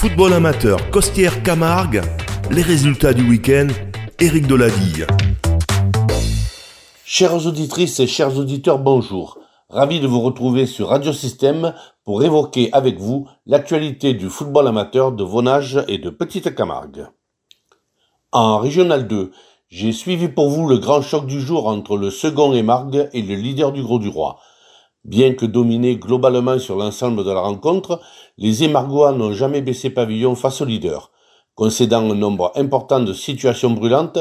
Football amateur, Costière Camargue, les résultats du week-end, Éric Deladille. Chères auditrices et chers auditeurs, bonjour. Ravi de vous retrouver sur Radio Système pour évoquer avec vous l'actualité du football amateur de Vonage et de Petite Camargue. En Régional 2, j'ai suivi pour vous le grand choc du jour entre le second Margue et le leader du Gros du Roi. Bien que dominés globalement sur l'ensemble de la rencontre, les Émargois n'ont jamais baissé pavillon face au leader, concédant un nombre important de situations brûlantes,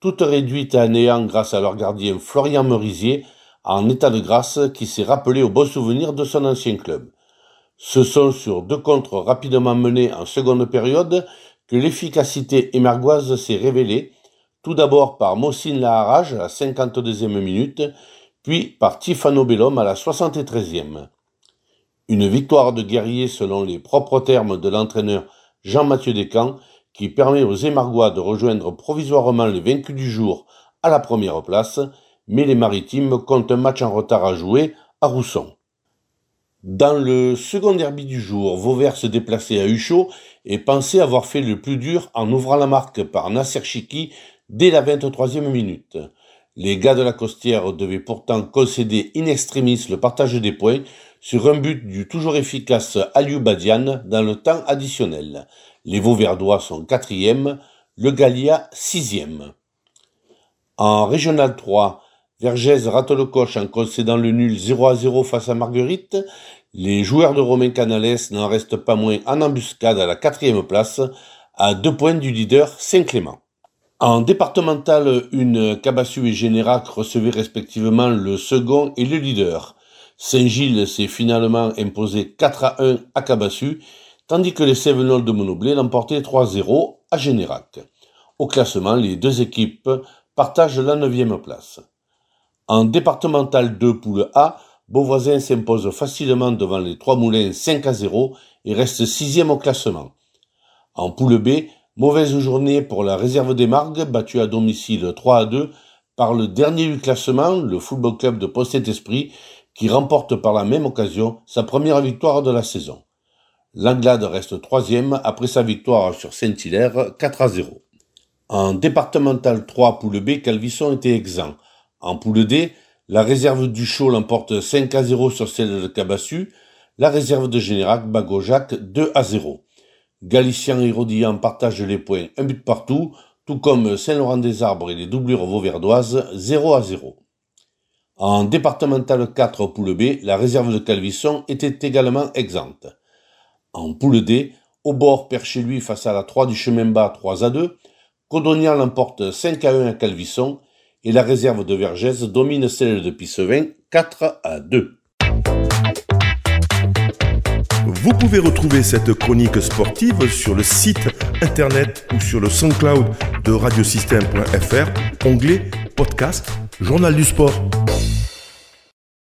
toutes réduites à néant grâce à leur gardien Florian Merisier, en état de grâce qui s'est rappelé au bon souvenir de son ancien club. Ce sont sur deux contres rapidement menés en seconde période que l'efficacité émergoise s'est révélée, tout d'abord par Mossine Laharage à la 52e minute, puis par Tifano Bellum à la 73e. Une victoire de guerrier selon les propres termes de l'entraîneur Jean-Mathieu Descamps qui permet aux Émargois de rejoindre provisoirement les vaincus du jour à la première place, mais les Maritimes comptent un match en retard à jouer à Rousson. Dans le second derby du jour, Vauvert se déplaçait à Huchot et pensait avoir fait le plus dur en ouvrant la marque par Nasser Chiki dès la 23e minute. Les gars de la Costière devaient pourtant concéder in extremis le partage des points sur un but du toujours efficace Aliou Badian dans le temps additionnel. Les Vauverdois sont quatrième, le Gallia sixième. En Régional 3, Vergès rate le coche en concédant le nul 0 à 0 face à Marguerite. Les joueurs de Romain Canales n'en restent pas moins en embuscade à la quatrième place, à deux points du leader Saint-Clément. En départemental, une Cabassu et Générac recevaient respectivement le second et le leader. Saint-Gilles s'est finalement imposé 4 à 1 à Cabassu, tandis que les Sévenols de Monoblé l'emportaient 3-0 à Générac. Au classement, les deux équipes partagent la neuvième place. En départemental 2 poule A, Beauvoisin s'impose facilement devant les Trois Moulins 5 à 0 et reste sixième au classement. En poule B, mauvaise journée pour la réserve des Margues, battue à domicile 3 à 2 par le dernier du classement, le Football Club de Post-Esprit, qui remporte par la même occasion sa première victoire de la saison. L'Anglade reste troisième après sa victoire sur Saint-Hilaire 4 à 0. En départemental 3 poule B, Calvisson était exempt. En poule D, la réserve du Chaud l'emporte 5 à 0 sur celle de Cabassu, la réserve de Générac Bagojac 2 à 0. Galicien et Rodillan partagent les points un but partout, tout comme Saint-Laurent-des-Arbres et les doublures vauverdoises 0 à 0. En départemental 4 poule B, la réserve de Calvisson était également exempte. En poule D, Aubord perd chez lui face à la 3 du chemin bas 3 à 2, Codognan l'emporte 5 à 1 à Calvisson et la réserve de Vergès domine celle de Pissevin 4 à 2. Vous pouvez retrouver cette chronique sportive sur le site internet ou sur le SoundCloud de radiosystème.fr, onglet podcast, journal du sport.